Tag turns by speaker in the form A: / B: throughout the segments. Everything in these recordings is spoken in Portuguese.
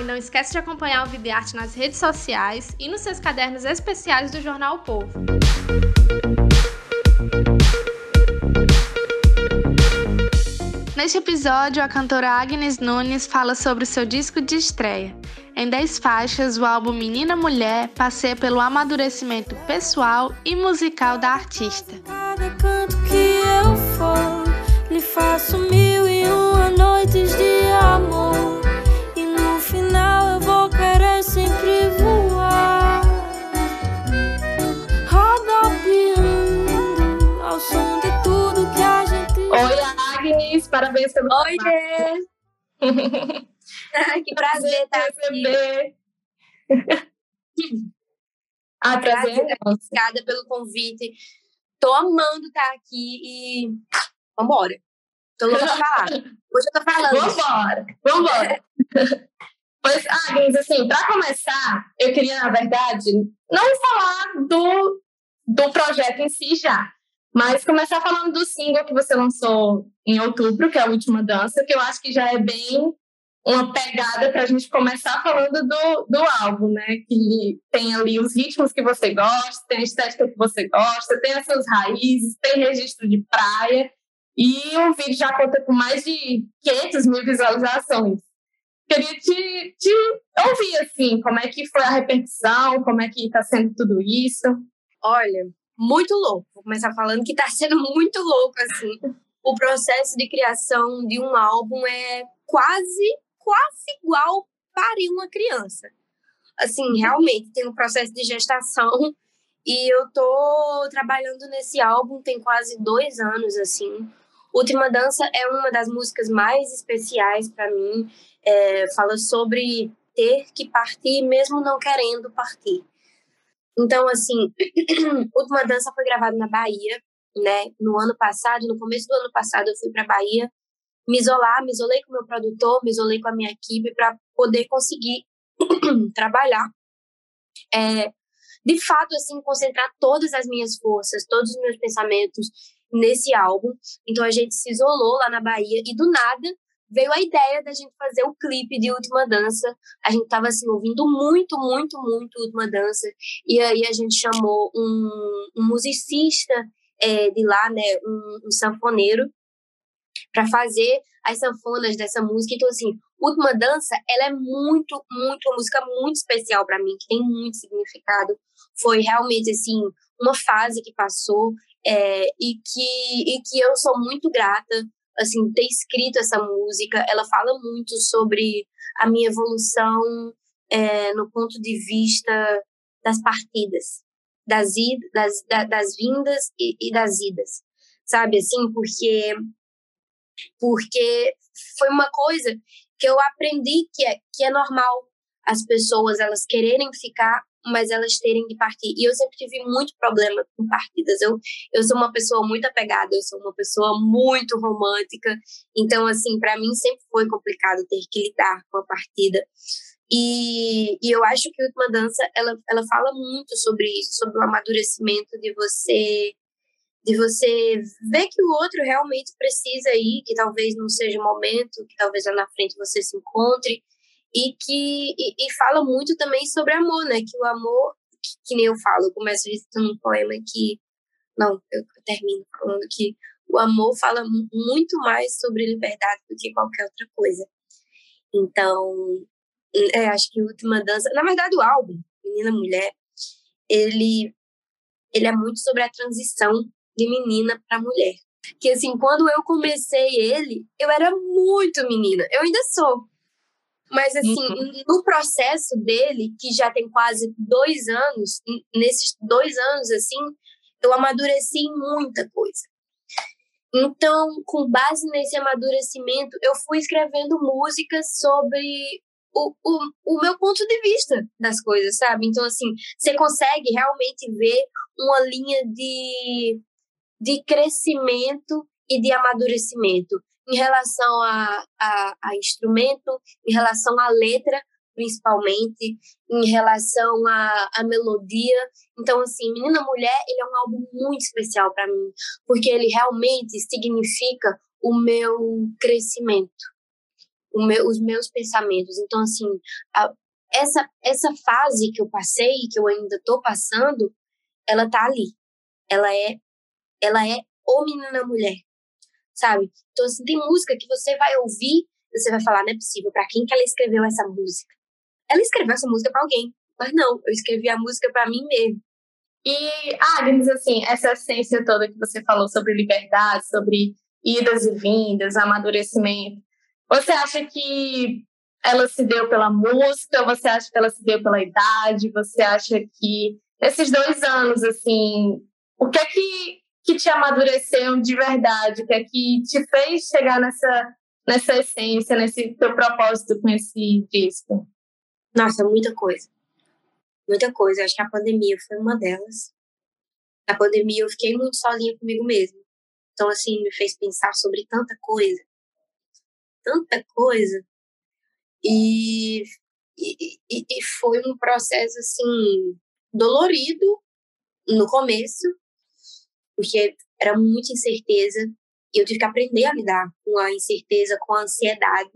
A: E não esquece de acompanhar o Vida e Arte nas redes sociais e nos seus cadernos especiais do Jornal o Povo. Neste episódio, a cantora Agnes Nunes fala sobre o seu disco de estreia. Em 10 faixas, o álbum Menina Mulher passeia pelo amadurecimento pessoal e musical da artista. Cada canto que eu for, lhe faço mil
B: parabéns pelo
C: Oi, Que prazer estar aqui.
B: ah, prazer.
C: Obrigada pelo convite. Tô amando estar aqui e vambora. Tô louca pra falar. Hoje eu tô falando.
B: Vambora, vambora. pois, Agnes, assim, para começar, eu queria, na verdade, não falar do, do projeto em si já, mas começar falando do single que você lançou em outubro, que é a última dança, que eu acho que já é bem uma pegada para a gente começar falando do, do álbum, né? Que tem ali os ritmos que você gosta, tem a estética que você gosta, tem as suas raízes, tem registro de praia. E o vídeo já conta com mais de 500 mil visualizações. Queria te, te ouvir, assim, como é que foi a repercussão, como é que está sendo tudo isso.
C: Olha, muito louco. Vou começar falando que está sendo muito louco, assim. O processo de criação de um álbum é quase, quase igual parir uma criança. Assim, realmente, tem um processo de gestação e eu tô trabalhando nesse álbum tem quase dois anos, assim. Última Dança é uma das músicas mais especiais para mim. É, fala sobre ter que partir mesmo não querendo partir. Então, assim, Última Dança foi gravada na Bahia, né? No ano passado, no começo do ano passado, eu fui para Bahia me isolar, me isolei com meu produtor, me isolei com a minha equipe para poder conseguir trabalhar. É, de fato, assim, concentrar todas as minhas forças, todos os meus pensamentos nesse álbum. Então a gente se isolou lá na Bahia e do nada veio a ideia da gente fazer o clipe de Última Dança. A gente tava assim ouvindo muito, muito, muito Última Dança e aí a gente chamou um, um musicista é, de lá, né, um, um sanfoneiro para fazer as sanfonas dessa música. Então assim, Última Dança, ela é muito, muito uma música muito especial para mim, que tem muito significado. Foi realmente assim uma fase que passou é, e que e que eu sou muito grata assim ter escrito essa música. Ela fala muito sobre a minha evolução é, no ponto de vista das partidas, das, id, das, das vindas e, e das idas, sabe assim, porque porque foi uma coisa que eu aprendi que é, que é normal as pessoas elas quererem ficar, mas elas terem que partir. E eu sempre tive muito problema com partidas. Eu, eu sou uma pessoa muito apegada, eu sou uma pessoa muito romântica. Então, assim, para mim sempre foi complicado ter que lidar com a partida. E, e eu acho que a Última Dança, ela, ela fala muito sobre isso, sobre o amadurecimento de você de você ver que o outro realmente precisa ir, que talvez não seja o momento, que talvez lá na frente você se encontre, e que e, e fala muito também sobre amor, né? Que o amor, que, que nem eu falo, eu começo recitando um poema que. Não, eu, termino falando que o amor fala muito mais sobre liberdade do que qualquer outra coisa. Então, é, acho que a última dança. Na verdade, o álbum, Menina Mulher, ele, ele é muito sobre a transição de menina para mulher. Que assim, quando eu comecei ele, eu era muito menina. Eu ainda sou. Mas assim, uhum. no processo dele, que já tem quase dois anos, nesses dois anos, assim, eu amadureci em muita coisa. Então, com base nesse amadurecimento, eu fui escrevendo músicas sobre o, o, o meu ponto de vista das coisas, sabe? Então, assim, você consegue realmente ver uma linha de, de crescimento e de amadurecimento em relação a, a, a instrumento, em relação à letra, principalmente, em relação à, à melodia. Então, assim, Menina Mulher, ele é um álbum muito especial para mim, porque ele realmente significa o meu crescimento, o meu, os meus pensamentos. Então, assim, a, essa, essa fase que eu passei, que eu ainda estou passando, ela tá ali. Ela é, ela é o Menina Mulher, sabe? Então, assim, tem música que você vai ouvir, você vai falar, não é possível, para quem que ela escreveu essa música? Ela escreveu essa música para alguém, mas não, eu escrevi a música para mim mesmo.
B: E, Agnes, assim, essa essência toda que você falou sobre liberdade, sobre idas e vindas, amadurecimento, você acha que ela se deu pela música? Você acha que ela se deu pela idade? Você acha que esses dois anos, assim, o que é que, que te amadureceu de verdade? Que é que te fez chegar nessa, nessa essência, nesse teu propósito com esse disco?
C: Nossa, muita coisa. Muita coisa. Acho que a pandemia foi uma delas. Na pandemia eu fiquei muito sozinha comigo mesma. Então, assim, me fez pensar sobre tanta coisa. Tanta coisa. E, e, e foi um processo, assim, dolorido no começo, porque era muita incerteza. E eu tive que aprender a lidar com a incerteza, com a ansiedade,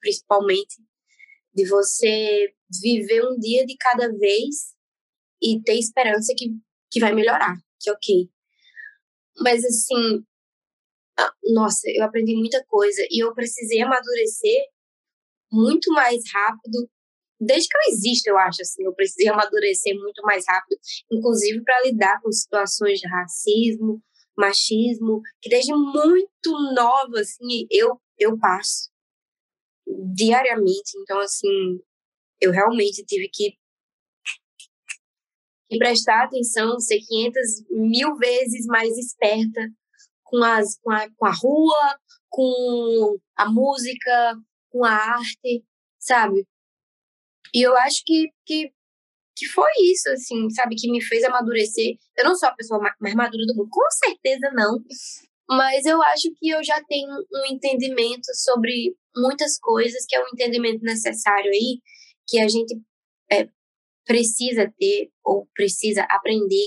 C: principalmente de você viver um dia de cada vez e ter esperança que, que vai melhorar, que ok. Mas assim, nossa, eu aprendi muita coisa e eu precisei amadurecer muito mais rápido. Desde que eu existo, eu acho assim, eu precisei amadurecer muito mais rápido, inclusive para lidar com situações de racismo, machismo, que desde muito nova assim eu eu passo diariamente. Então, assim, eu realmente tive que, que prestar atenção, ser 500 mil vezes mais esperta com, as, com, a, com a rua, com a música, com a arte, sabe? E eu acho que, que, que foi isso, assim, sabe? Que me fez amadurecer. Eu não sou a pessoa mais madura do mundo, com certeza não. Mas eu acho que eu já tenho um entendimento sobre muitas coisas, que é um entendimento necessário aí, que a gente é, precisa ter ou precisa aprender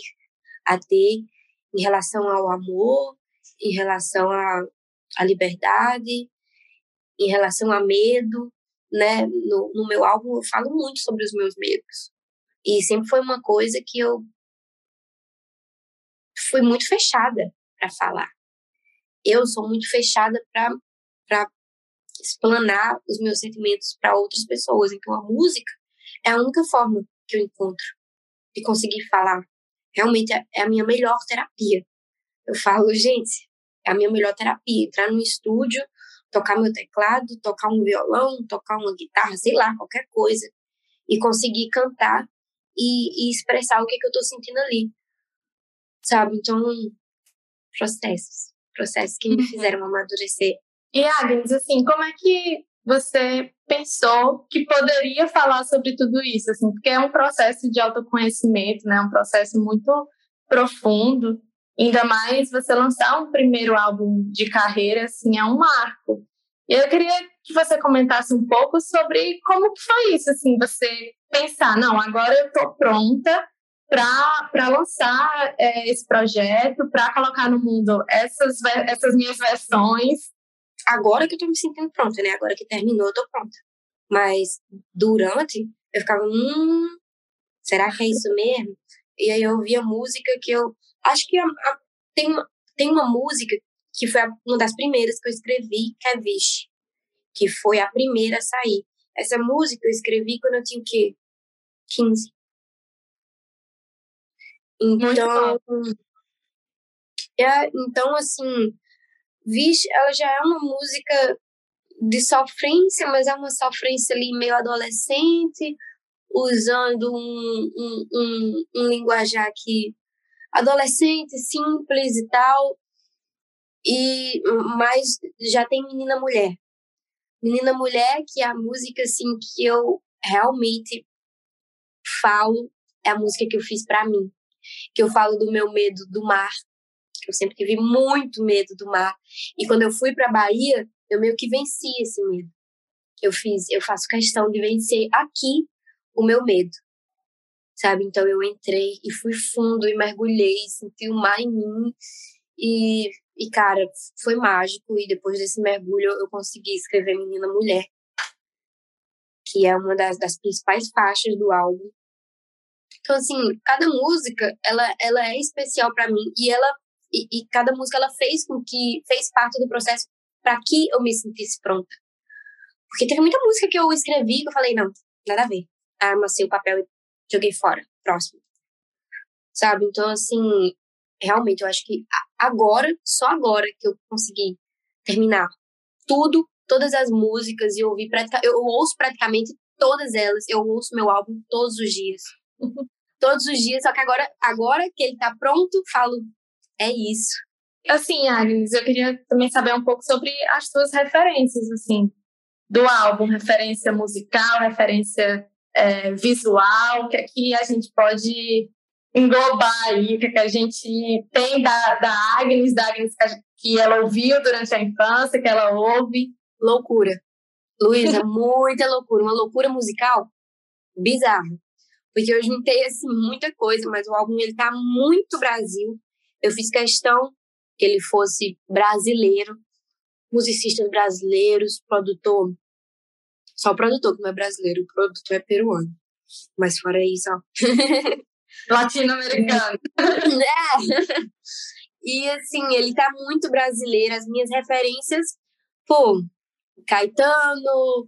C: a ter em relação ao amor, em relação à, à liberdade, em relação a medo, né? No, no meu álbum eu falo muito sobre os meus medos. E sempre foi uma coisa que eu fui muito fechada para falar eu sou muito fechada para explanar os meus sentimentos para outras pessoas. Então, a música é a única forma que eu encontro de conseguir falar. Realmente é, é a minha melhor terapia. Eu falo, gente, é a minha melhor terapia. Entrar no estúdio, tocar meu teclado, tocar um violão, tocar uma guitarra, sei lá, qualquer coisa. E conseguir cantar e, e expressar o que, que eu estou sentindo ali. Sabe? Então, processos processos que me uhum. fizeram amadurecer.
B: E Agnes, assim, como é que você pensou que poderia falar sobre tudo isso, assim, porque é um processo de autoconhecimento, né, um processo muito profundo, ainda mais você lançar um primeiro álbum de carreira, assim, é um marco. E eu queria que você comentasse um pouco sobre como que foi isso, assim, você pensar, não, agora eu estou pronta para lançar é, esse projeto, para colocar no mundo essas, essas minhas versões.
C: Agora que eu estou me sentindo pronta, né? Agora que terminou, eu tô pronta. Mas durante, eu ficava, hum, será que é isso mesmo? E aí eu ouvia música que eu. Acho que a, a, tem, uma, tem uma música que foi uma das primeiras que eu escrevi, que é Vixe, que foi a primeira a sair. Essa música eu escrevi quando eu tinha o quê? 15. Então, é, então assim, Vixe, ela já é uma música de sofrência, mas é uma sofrência ali meio adolescente, usando um, um, um, um linguajar que adolescente, simples e tal. E, mas já tem Menina Mulher. Menina Mulher, que é a música assim que eu realmente falo, é a música que eu fiz para mim. Que eu falo do meu medo do mar, eu sempre tive muito medo do mar. E quando eu fui para Bahia, eu meio que venci esse medo. Eu fiz, eu faço questão de vencer aqui o meu medo. Sabe? Então eu entrei e fui fundo e mergulhei, senti o mar em mim e e, cara, foi mágico. E depois desse mergulho, eu consegui escrever Menina Mulher, que é uma das, das principais faixas do álbum. Então, assim, cada música, ela, ela é especial para mim. E ela e, e, cada música, ela fez com que... Fez parte do processo para que eu me sentisse pronta. Porque teve muita música que eu escrevi que eu falei, não, nada a ver. Ah, o papel e joguei fora. Próximo. Sabe? Então, assim, realmente, eu acho que agora, só agora que eu consegui terminar tudo, todas as músicas e ouvir praticamente, eu ouço praticamente todas elas, eu ouço meu álbum todos os dias. todos os dias, só que agora, agora que ele tá pronto, falo, é isso.
B: Assim, Agnes, eu queria também saber um pouco sobre as suas referências, assim, do álbum, referência musical, referência é, visual, que aqui a gente pode englobar aí o que, que a gente tem da, da Agnes, da Agnes que ela ouviu durante a infância, que ela ouve.
C: Loucura. Luísa, muita loucura. Uma loucura musical bizarra. Porque eu juntei, assim, muita coisa, mas o álbum, ele tá muito Brasil. Eu fiz questão que ele fosse brasileiro, musicistas brasileiros, produtor. Só o produtor que não é brasileiro, o produtor é peruano. Mas fora isso, ó.
B: Latino-americano.
C: é. E assim, ele tá muito brasileiro. As minhas referências, pô, Caetano,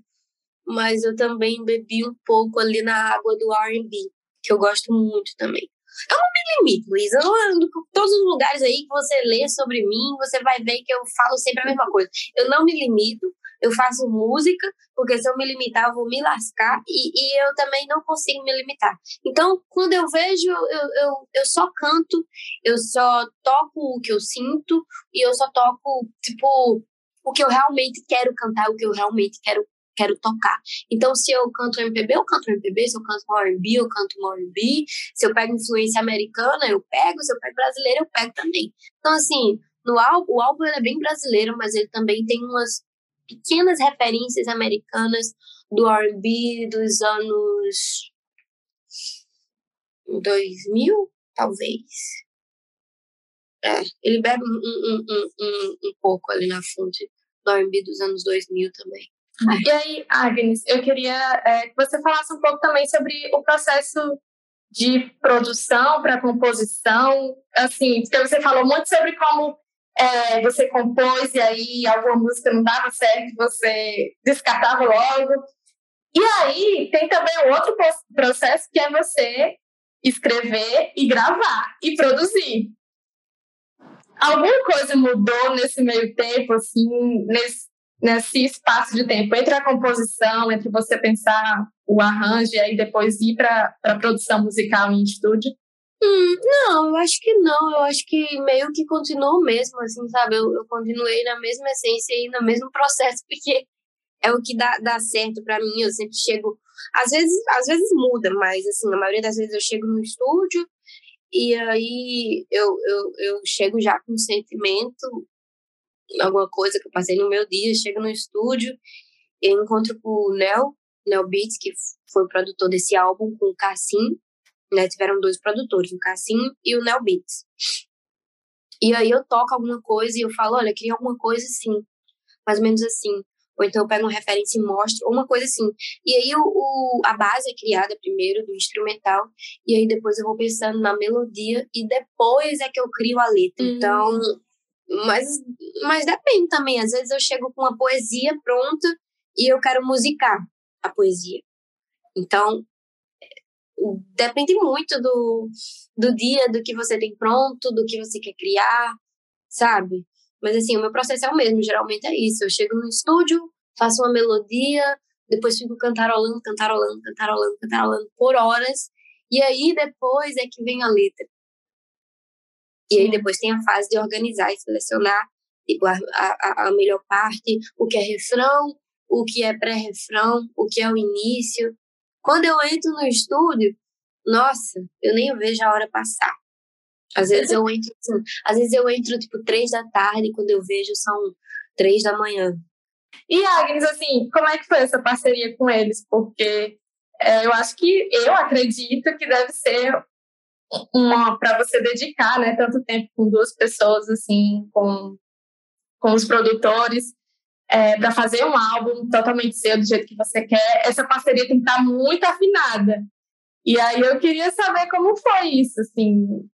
C: mas eu também bebi um pouco ali na água do RB, que eu gosto muito também. Eu não me limito, Luísa. Eu ando todos os lugares aí que você lê sobre mim, você vai ver que eu falo sempre a mesma coisa. Eu não me limito, eu faço música, porque se eu me limitar, eu vou me lascar, e, e eu também não consigo me limitar. Então, quando eu vejo, eu, eu, eu só canto, eu só toco o que eu sinto, e eu só toco, tipo, o que eu realmente quero cantar, o que eu realmente quero quero tocar. Então, se eu canto MPB, eu canto MPB, se eu canto R&B, eu canto R&B, se eu pego influência americana, eu pego, se eu pego brasileira, eu pego também. Então, assim, no álbum, o álbum é bem brasileiro, mas ele também tem umas pequenas referências americanas do R&B dos anos 2000, talvez. É, ele bebe um, um, um, um, um pouco ali na fonte do R&B dos anos 2000 também.
B: E aí, Agnes, eu queria é, que você falasse um pouco também sobre o processo de produção para composição, assim, porque você falou muito sobre como é, você compôs e aí alguma música não dava certo, você descartava logo. E aí tem também um outro processo que é você escrever e gravar e produzir. Alguma coisa mudou nesse meio tempo, assim, nesse, nesse espaço de tempo, entre a composição, entre você pensar o arranjo e aí depois ir para a produção musical em estúdio?
C: Hum, não, eu acho que não. Eu acho que meio que continuou mesmo, assim, sabe? Eu, eu continuei na mesma essência e no mesmo processo, porque é o que dá, dá certo para mim. Eu sempre chego. Às vezes, às vezes muda, mas assim, na maioria das vezes eu chego no estúdio e aí eu, eu, eu chego já com sentimento, alguma coisa que eu passei no meu dia, chego no estúdio, eu encontro com o Nel, Nel Beats, que foi o produtor desse álbum, com o Cassim né? Tiveram dois produtores, o Cassim e o Nel Beats. E aí eu toco alguma coisa e eu falo, olha, queria alguma coisa assim, mais ou menos assim. Ou então eu pego uma referência e mostro, ou uma coisa assim. E aí o, o, a base é criada primeiro, do instrumental, e aí depois eu vou pensando na melodia, e depois é que eu crio a letra. Uhum. Então, mas, mas depende também. Às vezes eu chego com uma poesia pronta e eu quero musicar a poesia. Então, depende muito do, do dia, do que você tem pronto, do que você quer criar, sabe? Mas assim, o meu processo é o mesmo, geralmente é isso. Eu chego no estúdio, faço uma melodia, depois fico cantarolando, cantarolando, cantarolando, cantarolando por horas, e aí depois é que vem a letra. E aí depois tem a fase de organizar e selecionar tipo, a, a, a melhor parte, o que é refrão, o que é pré-refrão, o que é o início. Quando eu entro no estúdio, nossa, eu nem vejo a hora passar. Às vezes eu entro, assim, às vezes eu entro tipo três da tarde, quando eu vejo são três da manhã.
B: E Agnes, assim, como é que foi essa parceria com eles? Porque é, eu acho que eu acredito que deve ser uma para você dedicar, né, tanto tempo com duas pessoas assim, com com os produtores, é, para fazer um álbum totalmente seu do jeito que você quer. Essa parceria tem que estar muito afinada. E aí eu queria saber como foi isso, assim,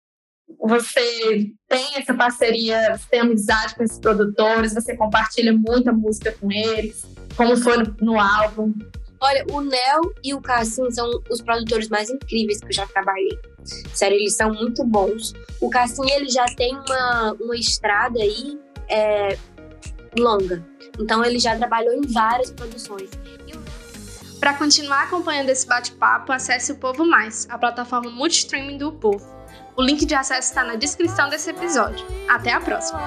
B: você tem essa parceria, você tem amizade com esses produtores, você compartilha muita música com eles, como foi no, no álbum?
C: Olha, o Nel e o Cassim são os produtores mais incríveis que eu já trabalhei. Sério, eles são muito bons. O Cassim, ele já tem uma, uma estrada aí é, longa. Então, ele já trabalhou em várias produções.
A: Para continuar acompanhando esse bate-papo, acesse o Povo Mais, a plataforma multistreaming do Povo. O link de acesso está na descrição desse episódio. Até a próxima!